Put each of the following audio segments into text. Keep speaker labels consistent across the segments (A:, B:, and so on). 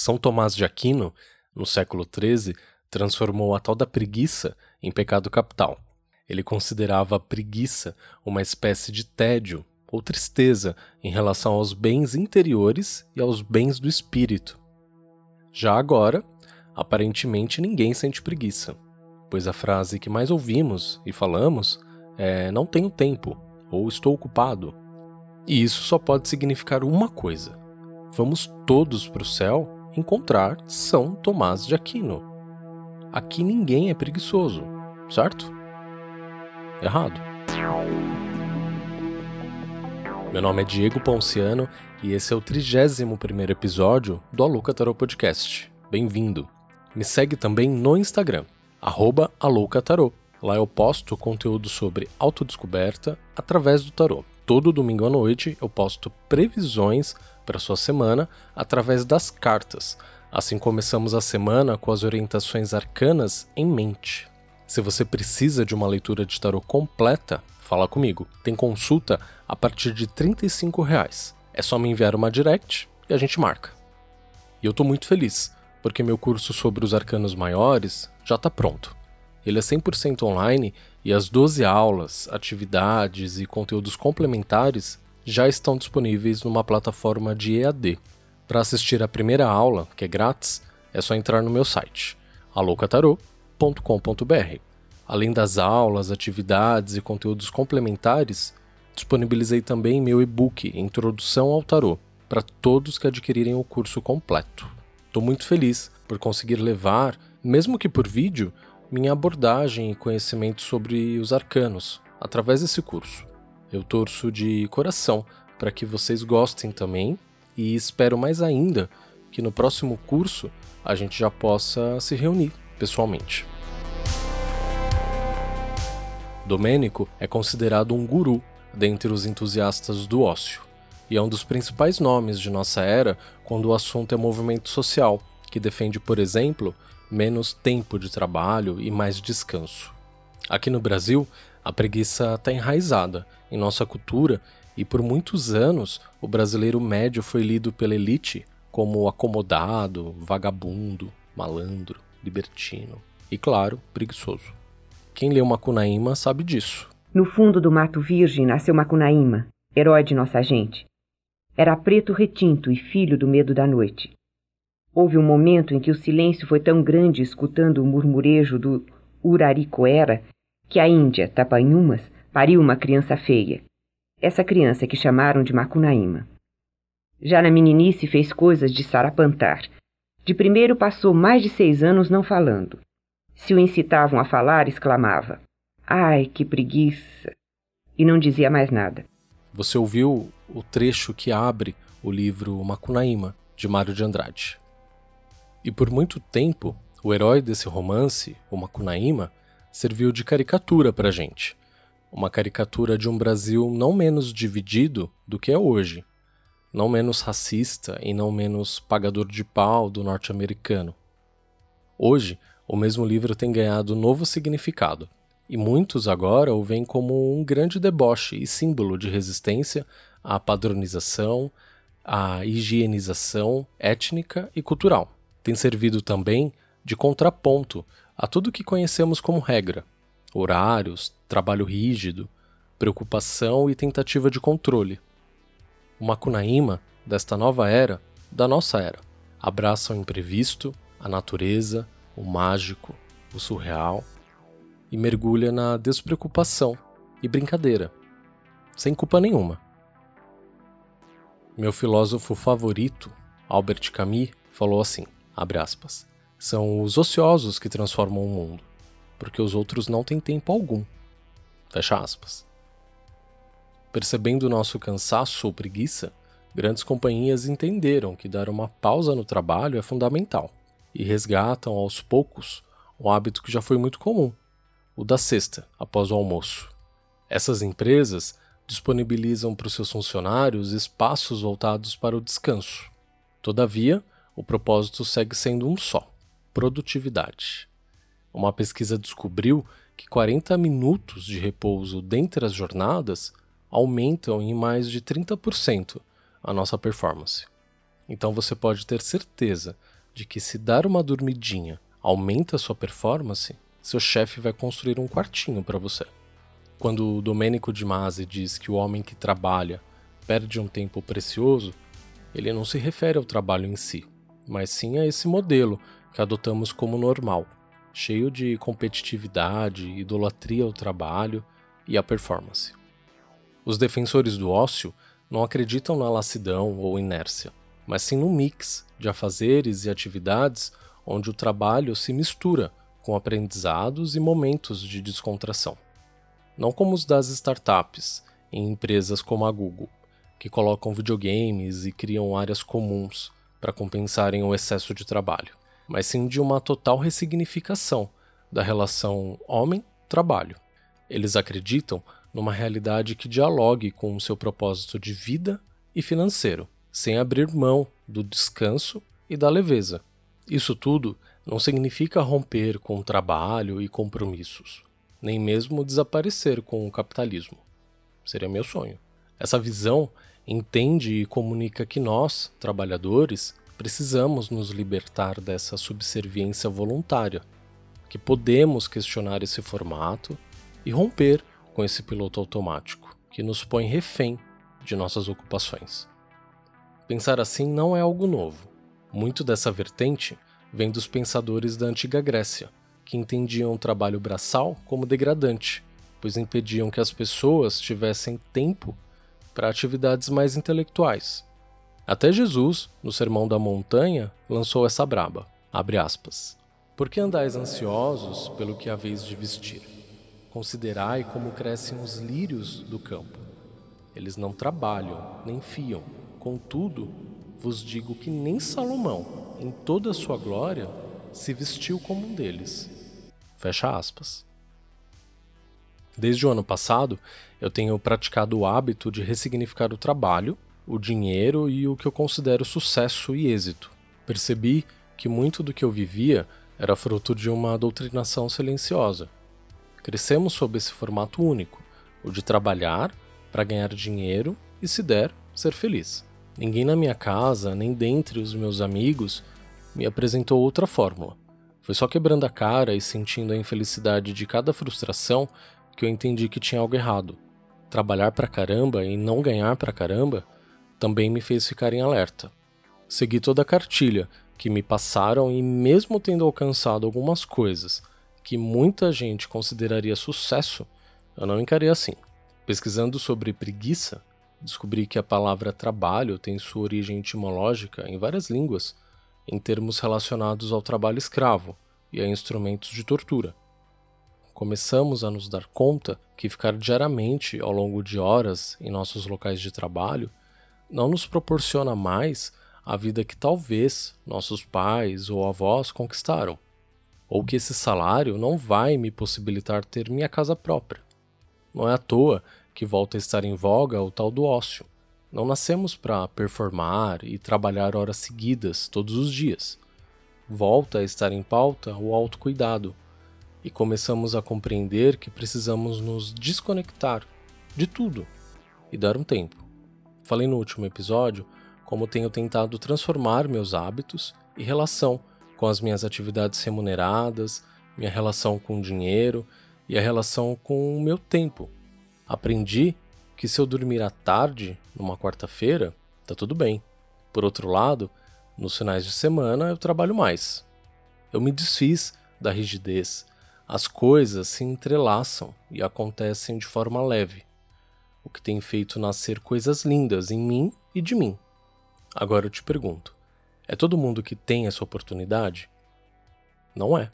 A: São Tomás de Aquino, no século XIII, transformou a tal da preguiça em pecado capital. Ele considerava a preguiça uma espécie de tédio ou tristeza em relação aos bens interiores e aos bens do espírito. Já agora, aparentemente ninguém sente preguiça, pois a frase que mais ouvimos e falamos é não tenho tempo ou estou ocupado. E isso só pode significar uma coisa: vamos todos para o céu encontrar São Tomás de Aquino. Aqui ninguém é preguiçoso, certo? Errado. Meu nome é Diego Ponciano e esse é o 31 episódio do Aluca Tarot Podcast. Bem-vindo! Me segue também no Instagram, arroba. Lá eu posto conteúdo sobre autodescoberta através do tarot. Todo domingo à noite eu posto previsões para sua semana através das cartas. Assim começamos a semana com as orientações arcanas em mente. Se você precisa de uma leitura de tarot completa, fala comigo. Tem consulta a partir de R$ reais. É só me enviar uma direct e a gente marca. E eu estou muito feliz, porque meu curso sobre os arcanos maiores já está pronto. Ele é 100% online e as 12 aulas, atividades e conteúdos complementares já estão disponíveis numa plataforma de EAD. Para assistir a primeira aula, que é grátis, é só entrar no meu site alocatarô.com.br. Além das aulas, atividades e conteúdos complementares, disponibilizei também meu e-book Introdução ao Tarô para todos que adquirirem o curso completo. Estou muito feliz por conseguir levar, mesmo que por vídeo, minha abordagem e conhecimento sobre os arcanos através desse curso. Eu torço de coração para que vocês gostem também e espero mais ainda que no próximo curso a gente já possa se reunir pessoalmente. Domênico é considerado um guru dentre os entusiastas do ócio e é um dos principais nomes de nossa era quando o assunto é movimento social, que defende, por exemplo, menos tempo de trabalho e mais descanso. Aqui no Brasil, a preguiça está enraizada em nossa cultura e por muitos anos o brasileiro médio foi lido pela elite como acomodado, vagabundo, malandro, libertino e, claro, preguiçoso. Quem leu Macunaíma sabe disso.
B: No fundo do mato virgem nasceu Macunaíma, herói de nossa gente. Era preto retinto e filho do medo da noite. Houve um momento em que o silêncio foi tão grande escutando o murmurejo do Uraricoera que a Índia, Tapanhumas, pariu uma criança feia. Essa criança que chamaram de Macunaíma. Já na meninice fez coisas de sarapantar. De primeiro passou mais de seis anos não falando. Se o incitavam a falar, exclamava: Ai, que preguiça! E não dizia mais nada.
A: Você ouviu o trecho que abre o livro Macunaíma, de Mário de Andrade. E por muito tempo, o herói desse romance, o Macunaíma, serviu de caricatura para a gente. Uma caricatura de um Brasil não menos dividido do que é hoje, não menos racista e não menos pagador de pau do norte-americano. Hoje, o mesmo livro tem ganhado novo significado, e muitos agora o veem como um grande deboche e símbolo de resistência à padronização, à higienização étnica e cultural tem servido também de contraponto a tudo que conhecemos como regra: horários, trabalho rígido, preocupação e tentativa de controle. O Macunaíma, desta nova era, da nossa era, abraça o imprevisto, a natureza, o mágico, o surreal e mergulha na despreocupação e brincadeira, sem culpa nenhuma. Meu filósofo favorito, Albert Camus, falou assim: aspas, são os ociosos que transformam o mundo, porque os outros não têm tempo algum. Fecha aspas. Percebendo nosso cansaço ou preguiça, grandes companhias entenderam que dar uma pausa no trabalho é fundamental e resgatam aos poucos um hábito que já foi muito comum, o da sexta, após o almoço. Essas empresas disponibilizam para os seus funcionários espaços voltados para o descanso. Todavia, o propósito segue sendo um só: produtividade. Uma pesquisa descobriu que 40 minutos de repouso dentre as jornadas aumentam em mais de 30% a nossa performance. Então você pode ter certeza de que se dar uma dormidinha aumenta a sua performance, seu chefe vai construir um quartinho para você. Quando o Domenico de Masi diz que o homem que trabalha perde um tempo precioso, ele não se refere ao trabalho em si, mas sim a esse modelo que adotamos como normal, cheio de competitividade, idolatria ao trabalho e à performance. Os defensores do ócio não acreditam na lassidão ou inércia, mas sim no mix de afazeres e atividades onde o trabalho se mistura com aprendizados e momentos de descontração. Não como os das startups, em empresas como a Google, que colocam videogames e criam áreas comuns para compensarem o excesso de trabalho, mas sim de uma total ressignificação da relação homem-trabalho. Eles acreditam numa realidade que dialogue com o seu propósito de vida e financeiro, sem abrir mão do descanso e da leveza. Isso tudo não significa romper com trabalho e compromissos, nem mesmo desaparecer com o capitalismo. Seria meu sonho. Essa visão entende e comunica que nós, trabalhadores, precisamos nos libertar dessa subserviência voluntária, que podemos questionar esse formato e romper com esse piloto automático, que nos põe refém de nossas ocupações. Pensar assim não é algo novo. Muito dessa vertente vem dos pensadores da antiga Grécia, que entendiam o trabalho braçal como degradante, pois impediam que as pessoas tivessem tempo para atividades mais intelectuais. Até Jesus, no Sermão da Montanha, lançou essa braba, abre aspas, Por que andais ansiosos pelo que haveis de vestir? Considerai como crescem os lírios do campo. Eles não trabalham, nem fiam, Contudo, vos digo que nem Salomão, em toda a sua glória, se vestiu como um deles. Fecha aspas. Desde o ano passado, eu tenho praticado o hábito de ressignificar o trabalho, o dinheiro e o que eu considero sucesso e êxito. Percebi que muito do que eu vivia era fruto de uma doutrinação silenciosa. Crescemos sob esse formato único, o de trabalhar para ganhar dinheiro e, se der, ser feliz. Ninguém na minha casa, nem dentre os meus amigos, me apresentou outra fórmula. Foi só quebrando a cara e sentindo a infelicidade de cada frustração que eu entendi que tinha algo errado. Trabalhar pra caramba e não ganhar pra caramba também me fez ficar em alerta. Segui toda a cartilha que me passaram e, mesmo tendo alcançado algumas coisas que muita gente consideraria sucesso, eu não encarei assim. Pesquisando sobre preguiça, descobri que a palavra trabalho tem sua origem etimológica em várias línguas, em termos relacionados ao trabalho escravo e a instrumentos de tortura. Começamos a nos dar conta que ficar diariamente ao longo de horas em nossos locais de trabalho não nos proporciona mais a vida que talvez nossos pais ou avós conquistaram, ou que esse salário não vai me possibilitar ter minha casa própria. Não é à toa que volta a estar em voga o tal do ócio. Não nascemos para performar e trabalhar horas seguidas todos os dias. Volta a estar em pauta o autocuidado, e começamos a compreender que precisamos nos desconectar de tudo e dar um tempo. Falei no último episódio como tenho tentado transformar meus hábitos e relação com as minhas atividades remuneradas, minha relação com o dinheiro e a relação com o meu tempo Aprendi que se eu dormir à tarde, numa quarta-feira, tá tudo bem. Por outro lado, nos finais de semana eu trabalho mais. Eu me desfiz da rigidez. As coisas se entrelaçam e acontecem de forma leve, o que tem feito nascer coisas lindas em mim e de mim. Agora eu te pergunto: é todo mundo que tem essa oportunidade? Não é.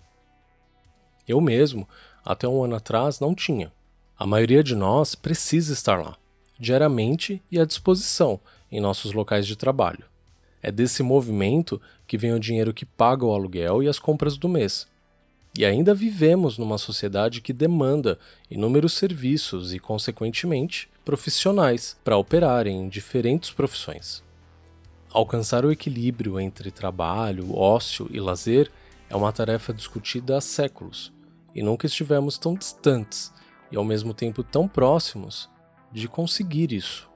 A: Eu mesmo, até um ano atrás, não tinha. A maioria de nós precisa estar lá, diariamente e à disposição em nossos locais de trabalho. É desse movimento que vem o dinheiro que paga o aluguel e as compras do mês. E ainda vivemos numa sociedade que demanda inúmeros serviços e, consequentemente, profissionais para operarem em diferentes profissões. Alcançar o equilíbrio entre trabalho, ócio e lazer é uma tarefa discutida há séculos, e nunca estivemos tão distantes e ao mesmo tempo tão próximos de conseguir isso.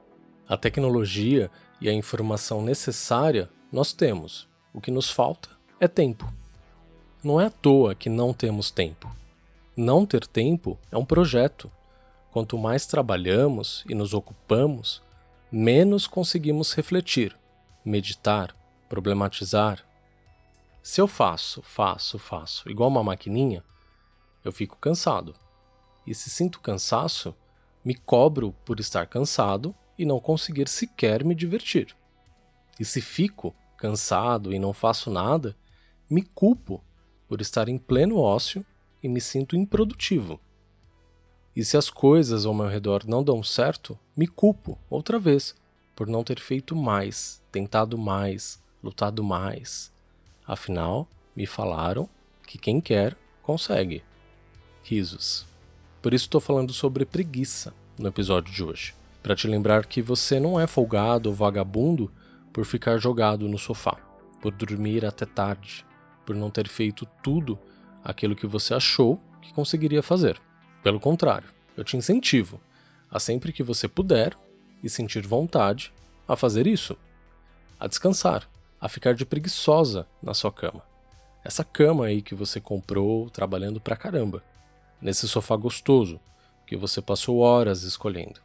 A: A tecnologia e a informação necessária nós temos. O que nos falta é tempo. Não é à toa que não temos tempo. Não ter tempo é um projeto. Quanto mais trabalhamos e nos ocupamos, menos conseguimos refletir, meditar, problematizar. Se eu faço, faço, faço, igual uma maquininha, eu fico cansado. E se sinto cansaço, me cobro por estar cansado e não conseguir sequer me divertir. E se fico cansado e não faço nada, me culpo por estar em pleno ócio e me sinto improdutivo. E se as coisas ao meu redor não dão certo, me culpo outra vez por não ter feito mais, tentado mais, lutado mais. Afinal, me falaram que quem quer consegue. Risos. Por isso estou falando sobre preguiça no episódio de hoje, para te lembrar que você não é folgado ou vagabundo por ficar jogado no sofá, por dormir até tarde, por não ter feito tudo aquilo que você achou que conseguiria fazer. Pelo contrário, eu te incentivo a sempre que você puder e sentir vontade a fazer isso, a descansar, a ficar de preguiçosa na sua cama. Essa cama aí que você comprou trabalhando pra caramba, nesse sofá gostoso que você passou horas escolhendo,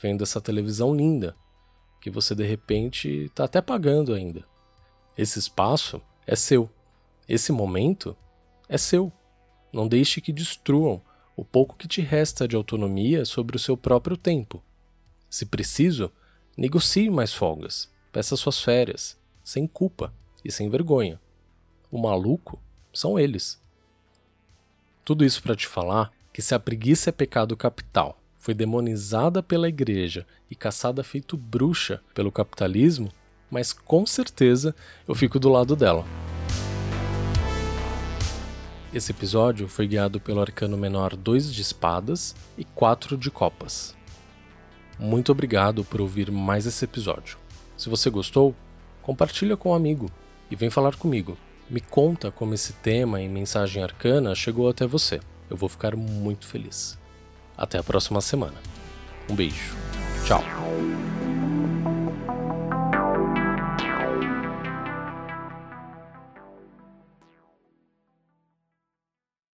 A: vendo essa televisão linda que você de repente está até pagando ainda. Esse espaço é seu. Esse momento é seu. Não deixe que destruam o pouco que te resta de autonomia sobre o seu próprio tempo. Se preciso, negocie mais folgas, peça suas férias, sem culpa e sem vergonha. O maluco são eles. Tudo isso para te falar que se a preguiça é pecado capital, foi demonizada pela igreja e caçada feito bruxa pelo capitalismo, mas com certeza eu fico do lado dela. Esse episódio foi guiado pelo arcano menor 2 de espadas e 4 de copas. Muito obrigado por ouvir mais esse episódio. Se você gostou, compartilha com um amigo e vem falar comigo. Me conta como esse tema e mensagem arcana chegou até você. Eu vou ficar muito feliz. Até a próxima semana. Um beijo. Tchau.